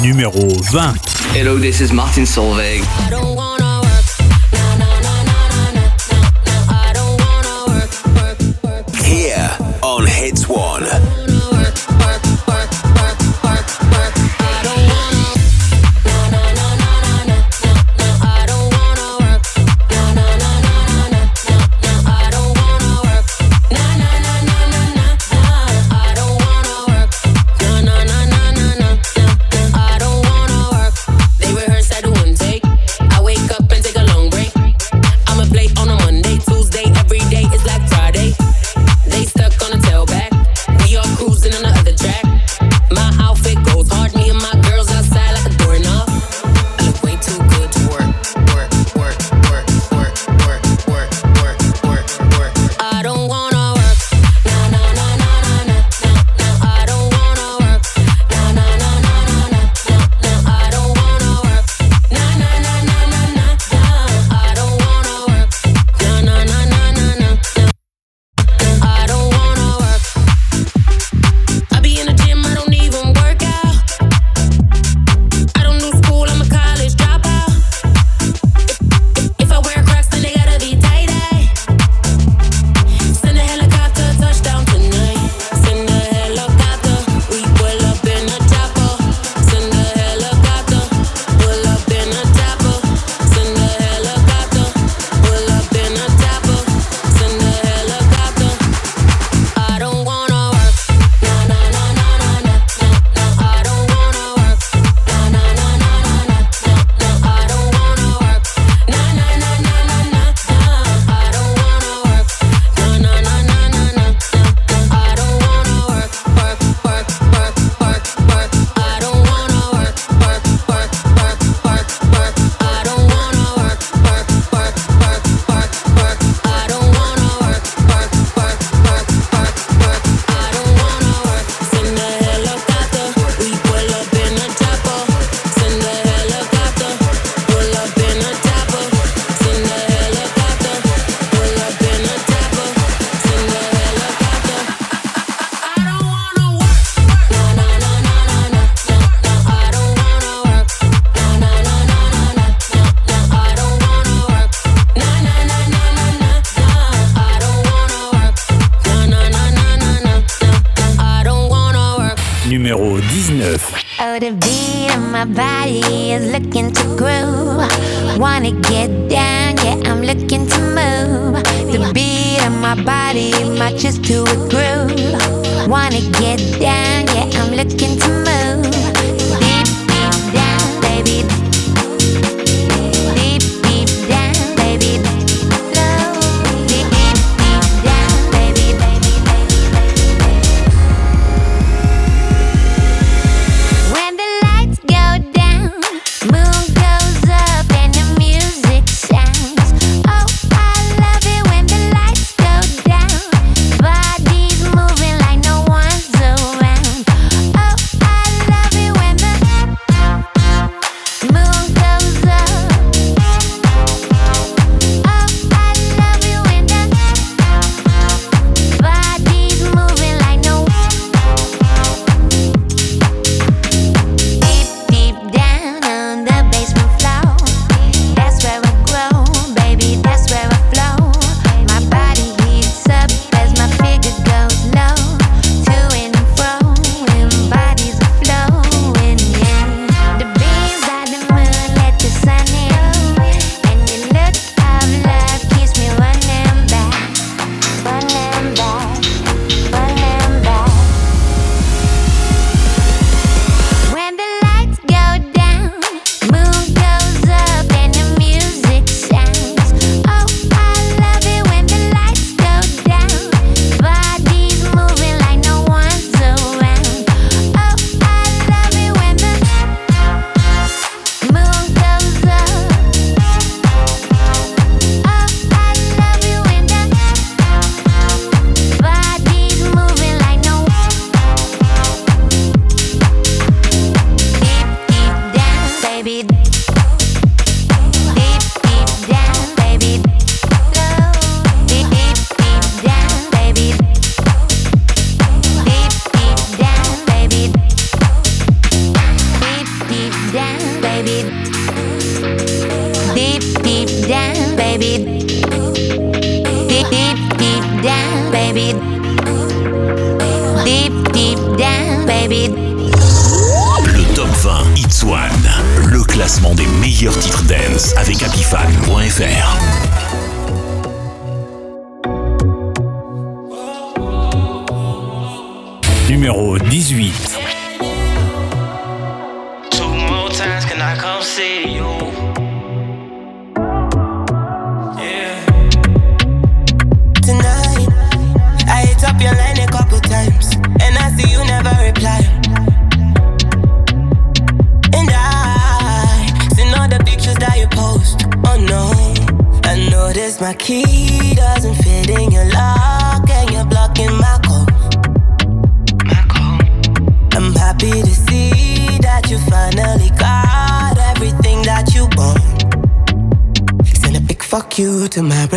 Numéro 20. Hello, this is Martin Solveig.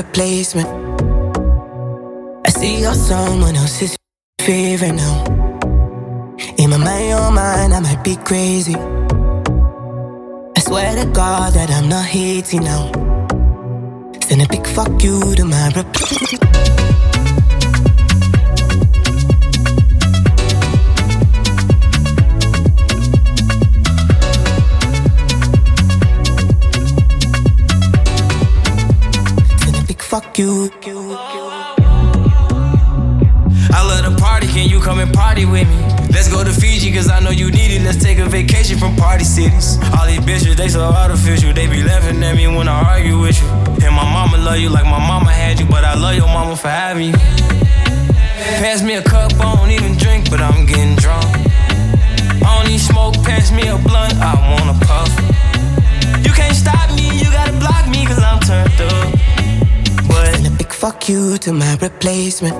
Replacement. I see you're someone else's favorite now. In my mind, your mind, I might be crazy. I swear to God that I'm not hating now. Send a big fuck you to my replacement. You. I love the party, can you come and party with me? Let's go to Fiji, cause I know you need it. Let's take a vacation from party cities. All these bitches, they so artificial. They be laughing at me when I argue with you. And my mama love you like my mama had you, but I love your mama for having you. Pass me a cup, I don't even drink, but I'm getting drunk. I don't need smoke, pass me a blunt, I wanna puff. You can't stop me, you gotta block me, cause I'm turned up. Send a big fuck you to my replacement.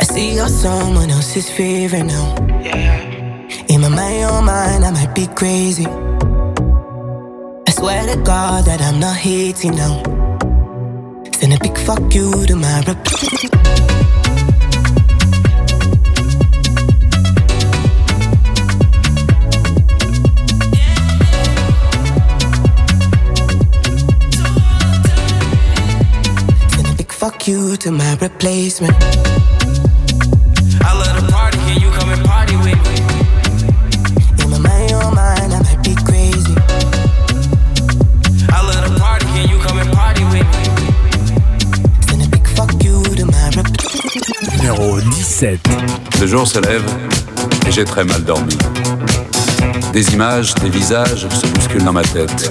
I see you're someone else's favorite now. In my mind, your mind, I might be crazy. I swear to God that I'm not hating now. Send a big fuck you to my replacement. Fuck you to my replacement. I love the party, can you come and party with me? In my mind, your mind, I might be crazy. I love the party, can you come and party with me? Send a big fuck you to my replacement. Numéro 17. Le jour se lève et j'ai très mal dormi. Des images, des visages se bousculent dans ma tête.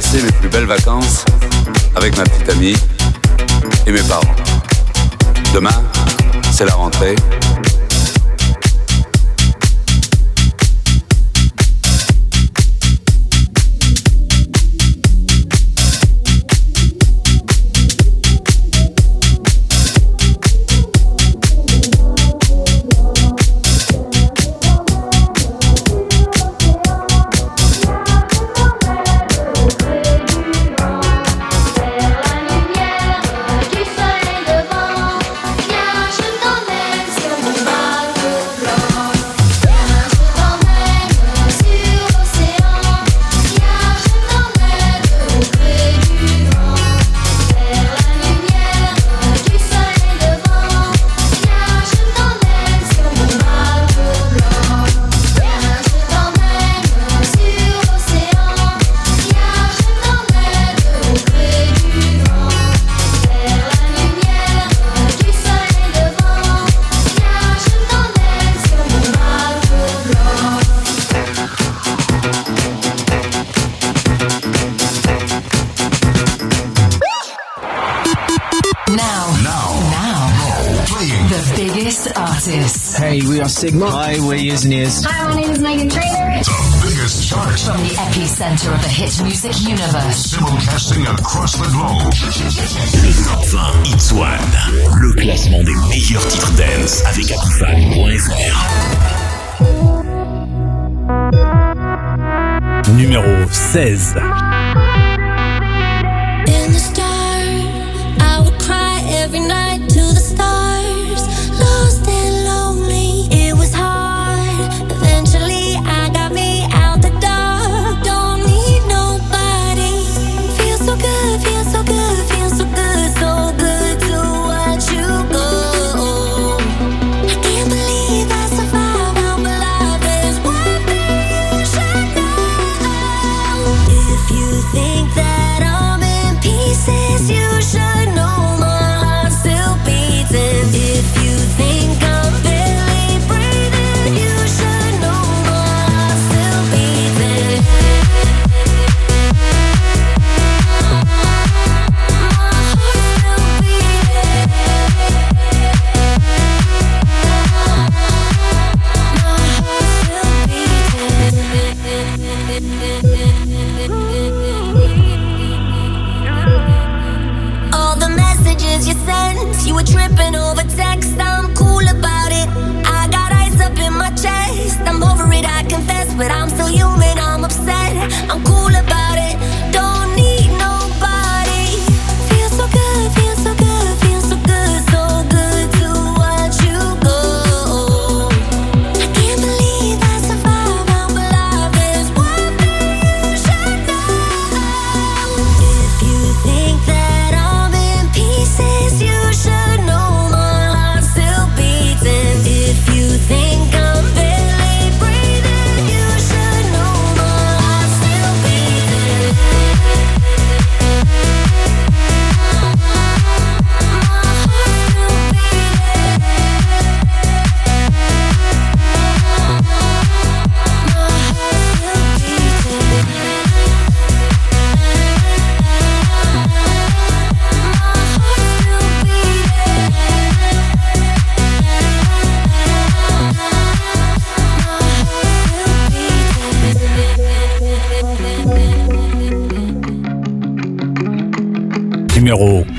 Passer mes plus belles vacances avec ma petite amie et mes parents. Demain, c'est la rentrée. Sigma. Hi, we're Years and Years. Hi, my name is Megan Trainor. The biggest chart. From the epicenter of the hit music universe. Simulcasting across the globe. Le top 20 Hits One. Le classement des meilleurs titres dance avec Apifan.fr. Numéro 16. numéro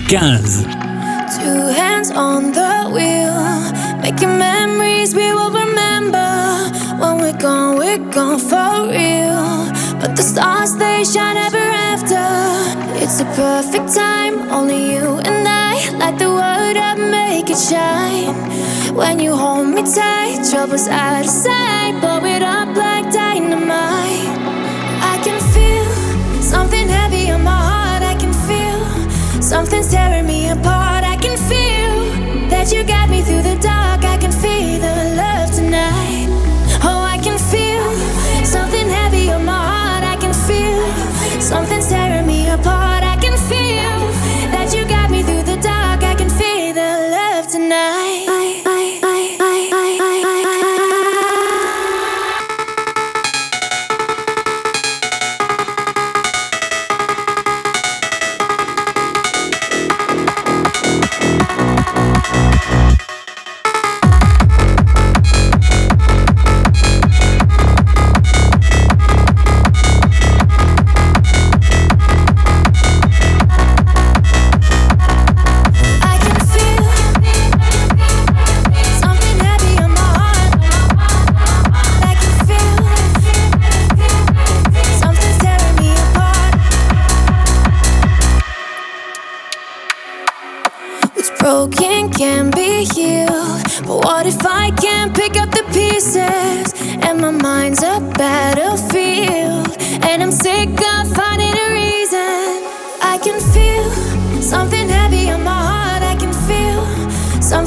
15. Two hands on the wheel, making memories we will remember. When we're gone, we're gone for real. But the stars they shine ever after. It's a perfect time, only you and I. Light the world up, make it shine. When you hold me tight, troubles out of sight, blow it up Something's tearing me apart. I can feel that you got me through the dark.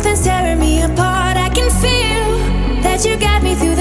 Something's tearing me apart. I can feel that you got me through.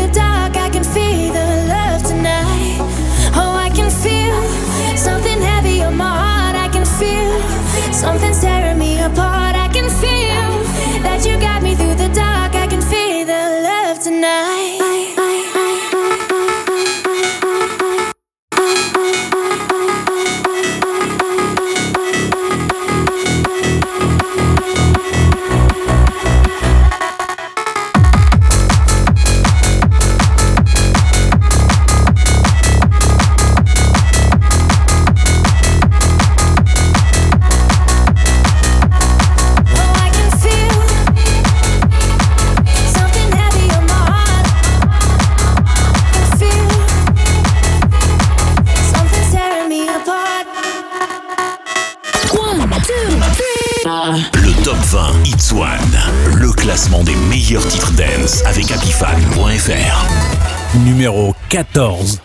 numéro 14.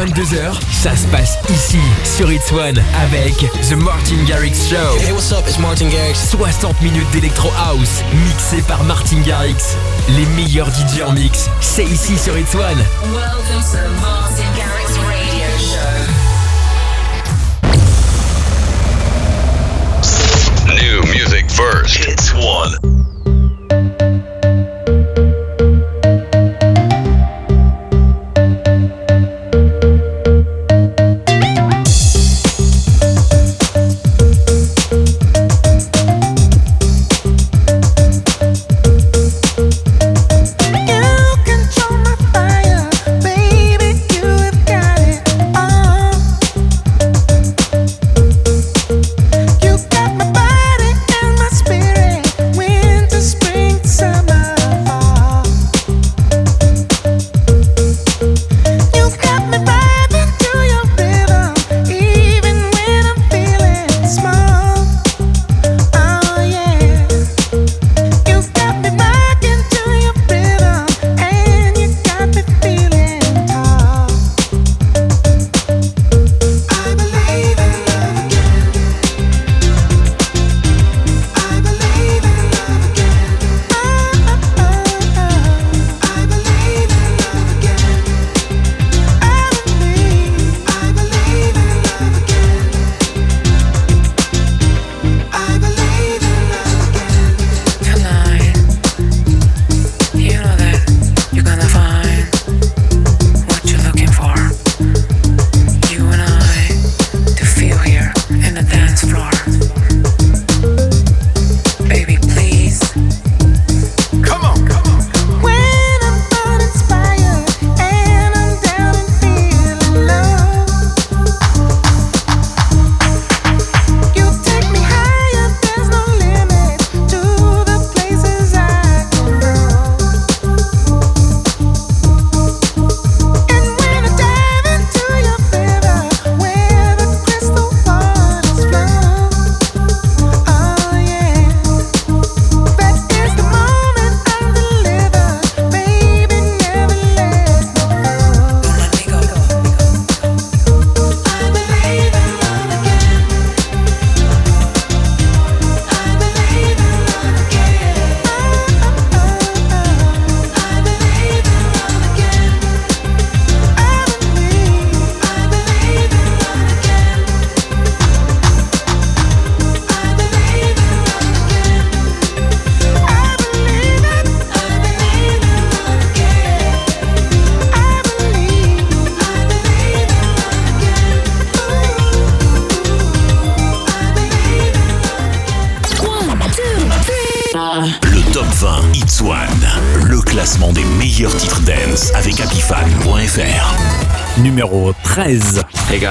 22h, ça se passe ici, sur It's One, avec The Martin Garrix Show. Hey, what's up, it's Martin 60 minutes d'électro house, mixé par Martin Garrix. Les meilleurs DJ en mix, c'est ici sur It's One. Welcome to Martin Garrix Radio Show. New music first. It's One.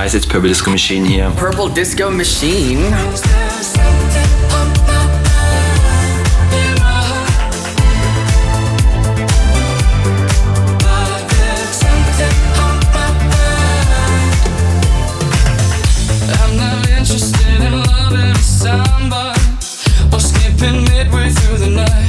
guys, it's Purple Disco Machine here. Purple Disco Machine. midway through the night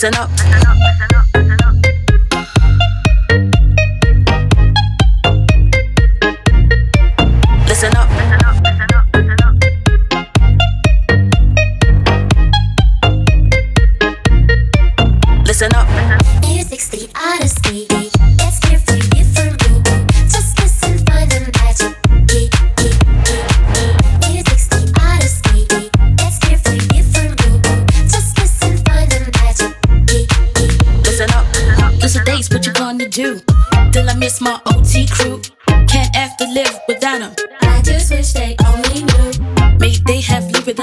listen up. Listen up.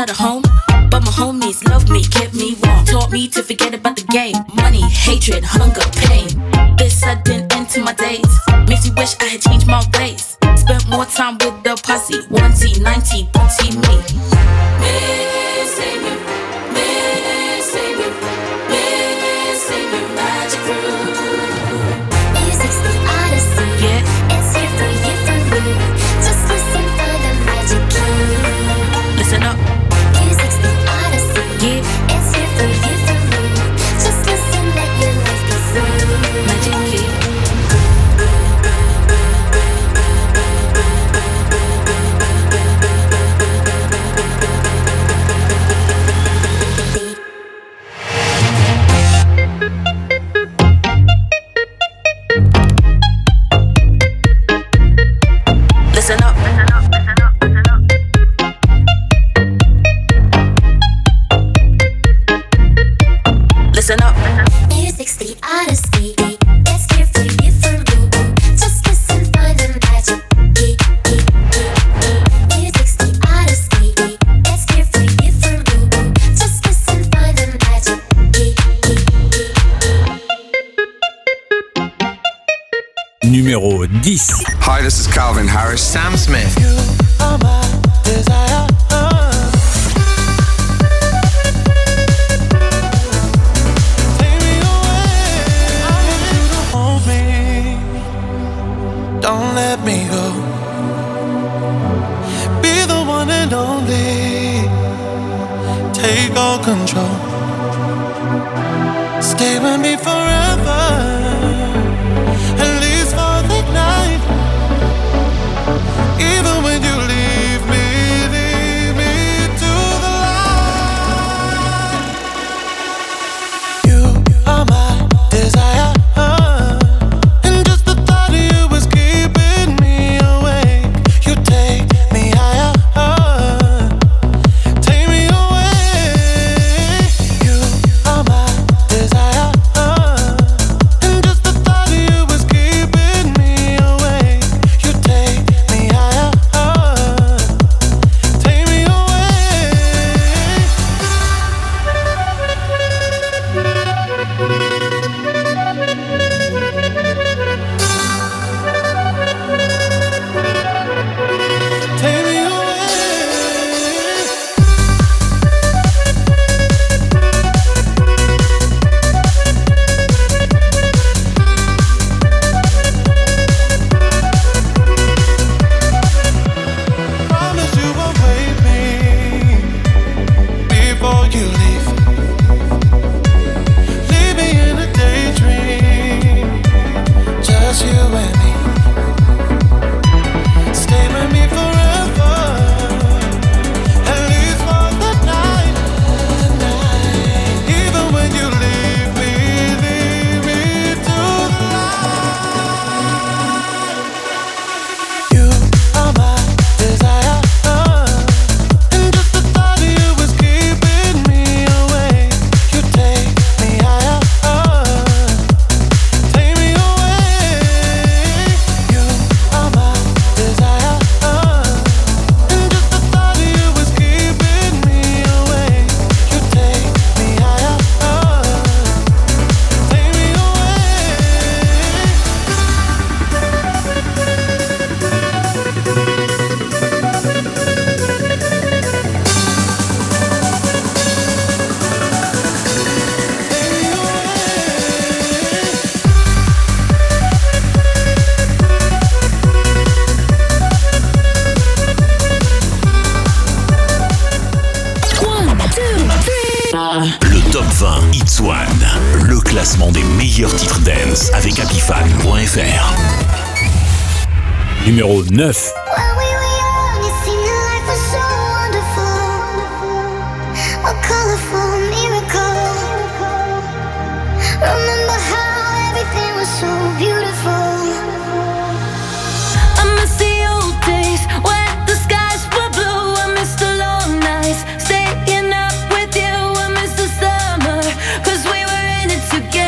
a home. Calvin Harris, Sam Smith. together.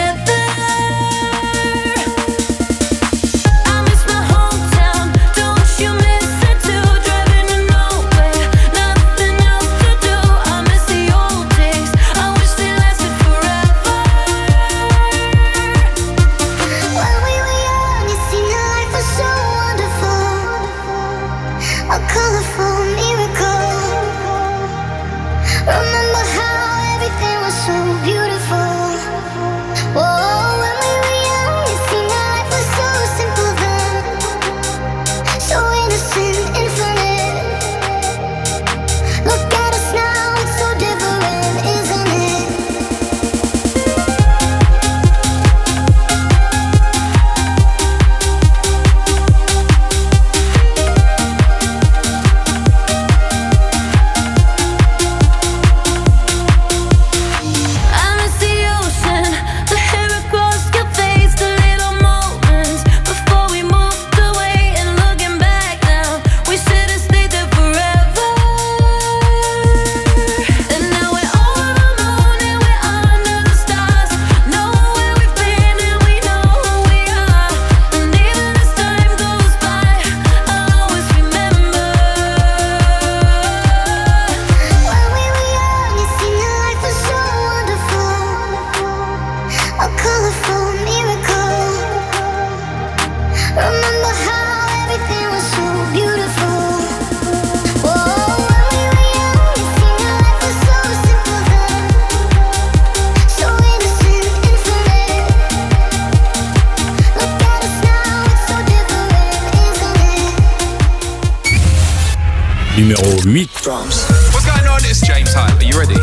8. Drums. What's going on? It's James Hype. Are you ready?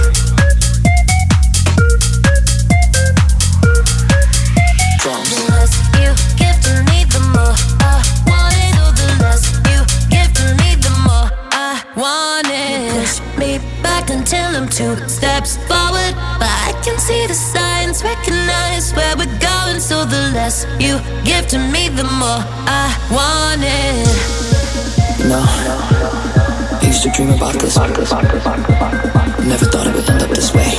Two steps forward, but I can see the signs, recognize where we're going. So the less you give to me, the more I want it. no. no, no, no to dream about this. Never thought it would end up this way.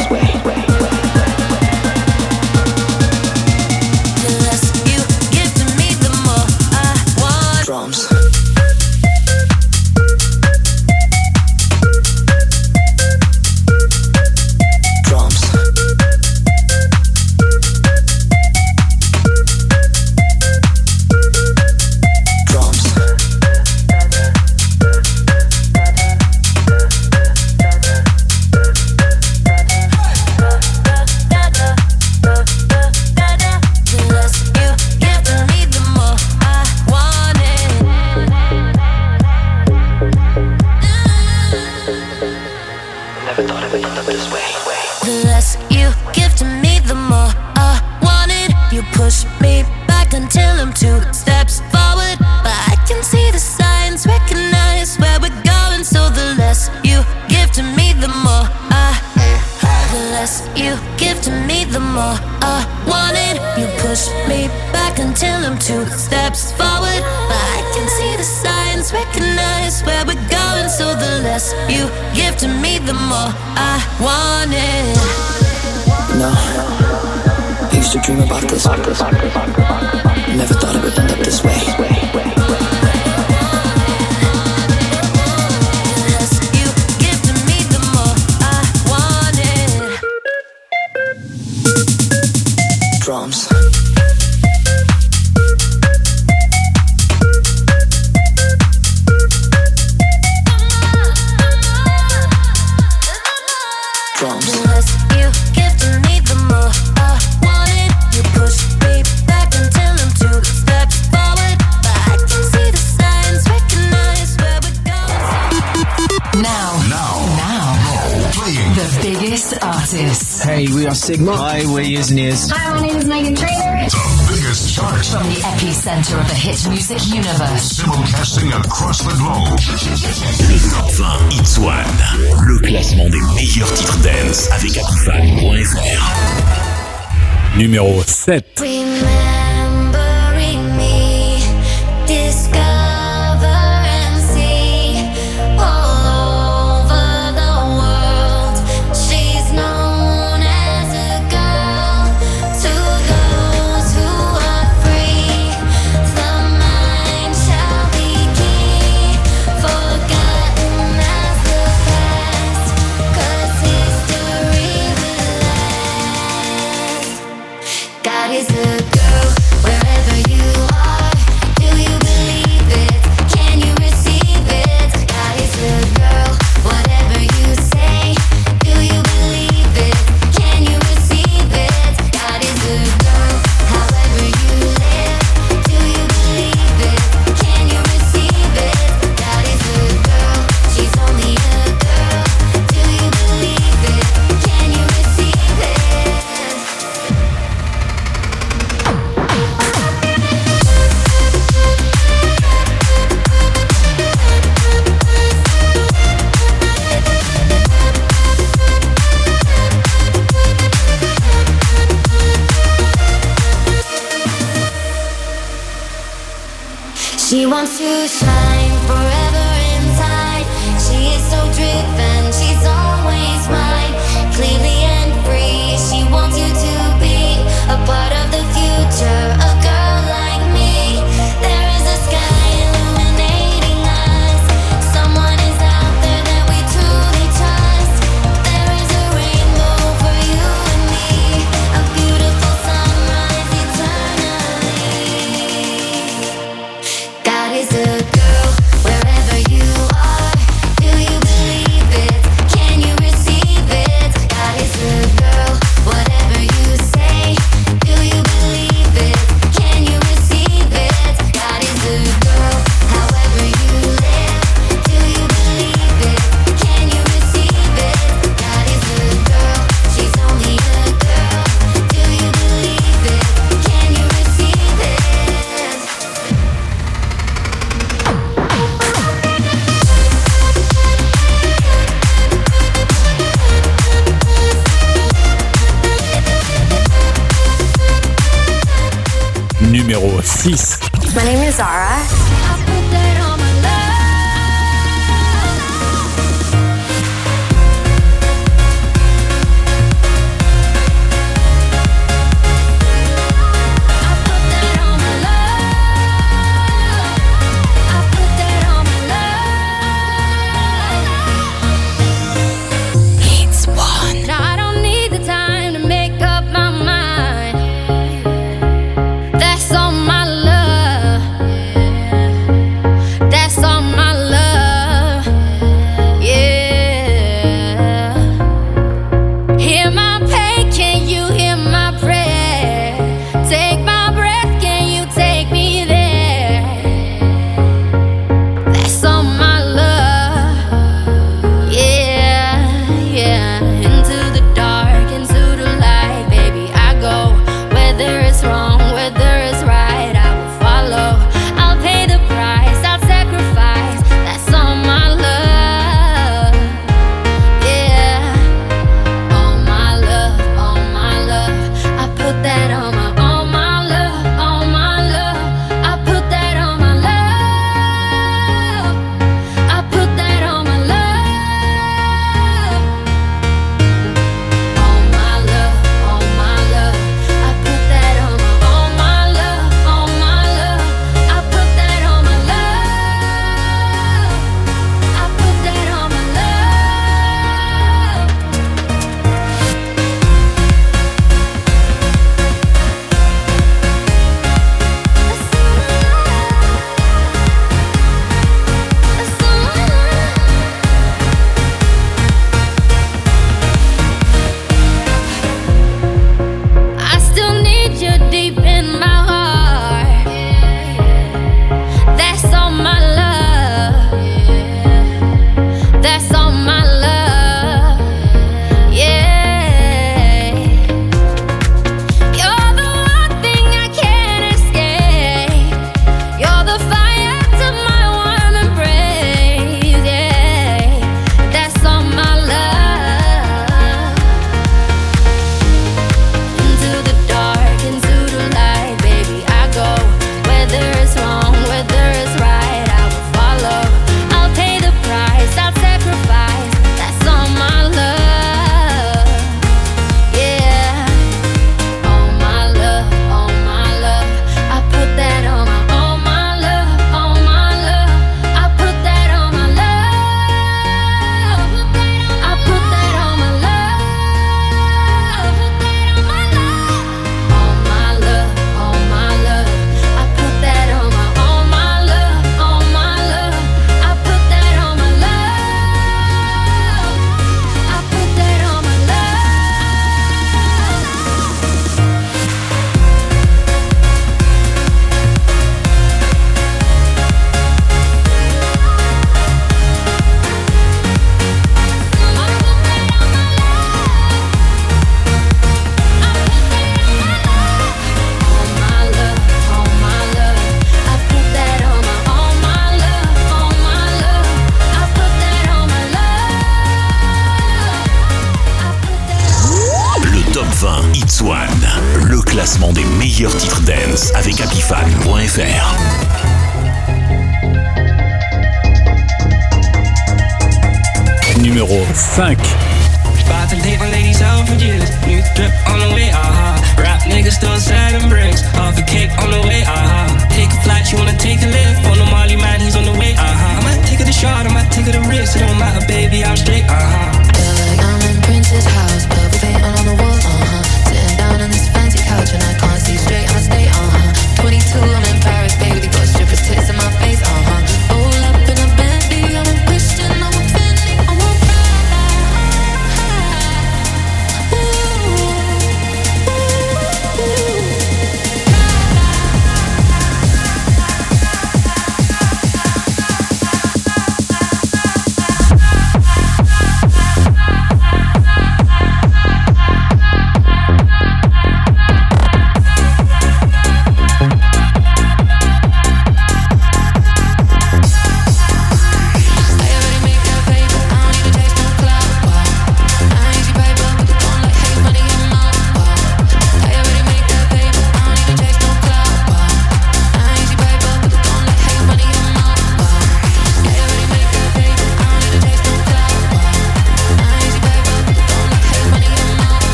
Numéro 7.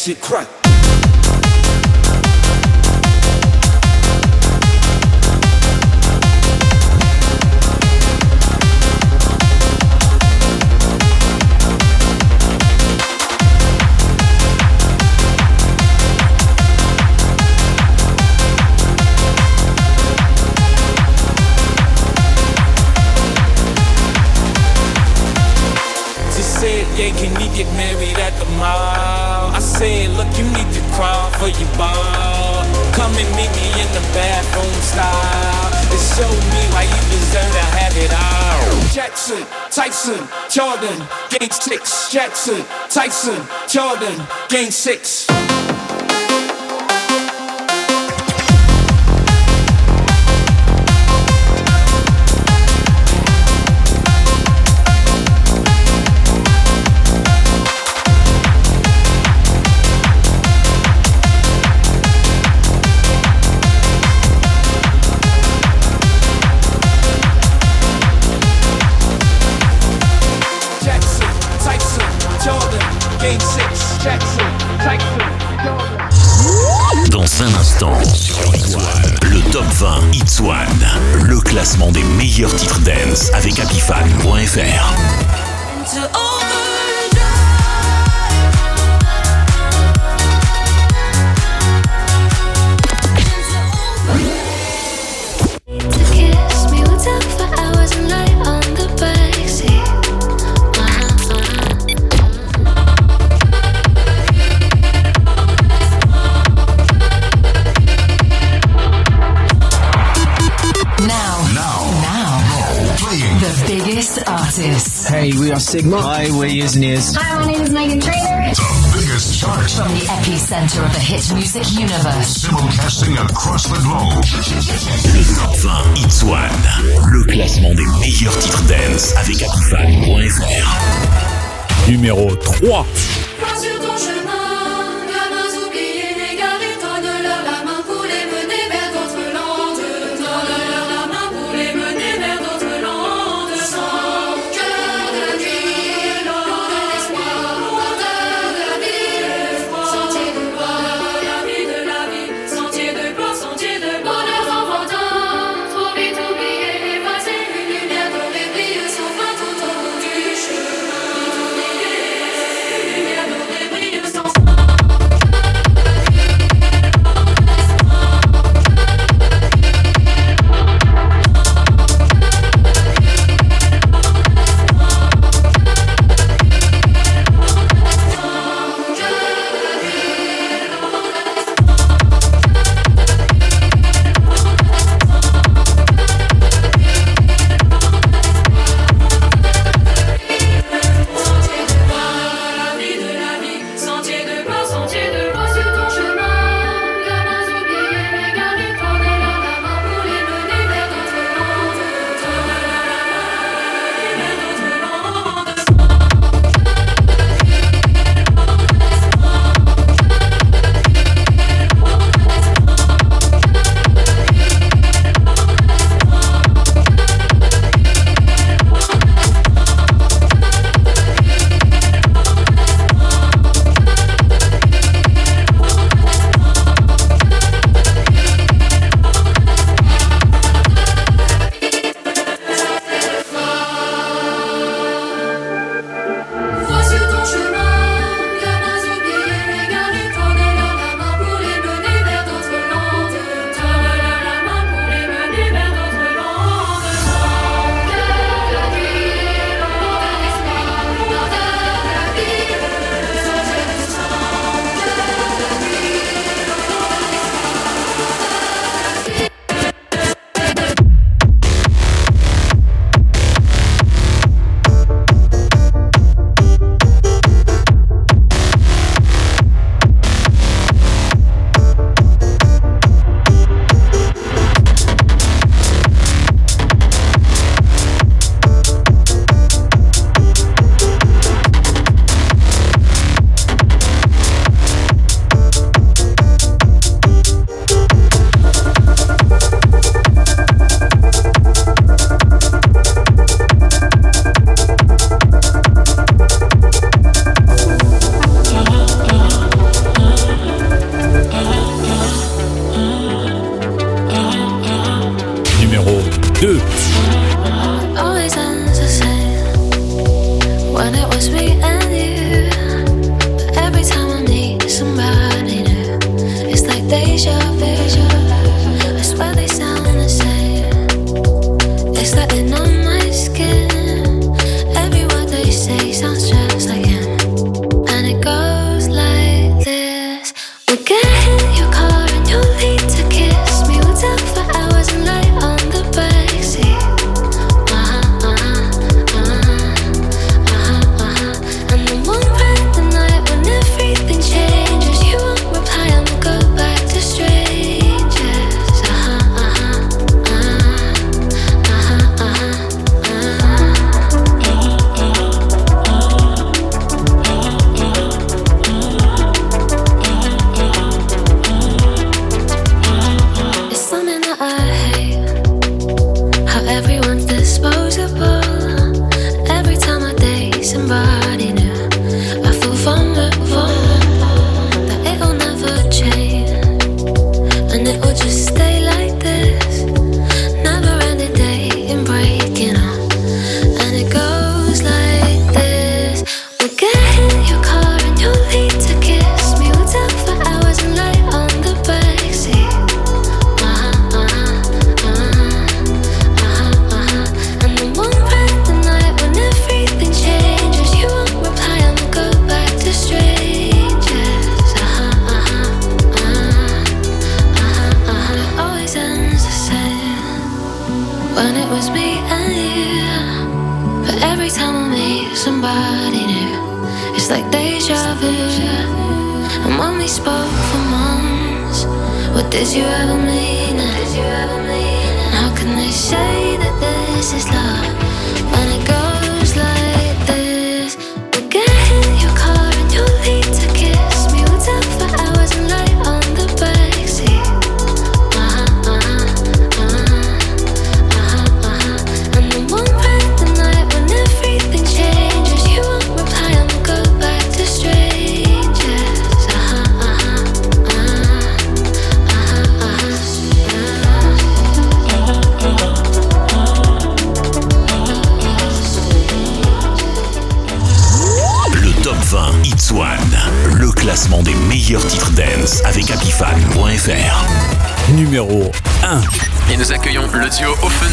shit crack. can need get man. Come and meet me in the bathroom style. And show me why you deserve to have it all. Jackson, Tyson, Jordan, Game 6 Jackson, Tyson, Jordan, Game 6 Dans un instant, sur One, le top 20 It's One, le classement des meilleurs titres dance avec Apifan.fr. Sigma. Hi, we're Years and Ears. Hi, my name is Megan Trainor. The biggest chart from the epicenter of the hit music universe. Simulcasting across the globe. Le top 20 One, le classement des meilleurs titres dance avec Apifan.fr. Numéro 3.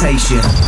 sensation.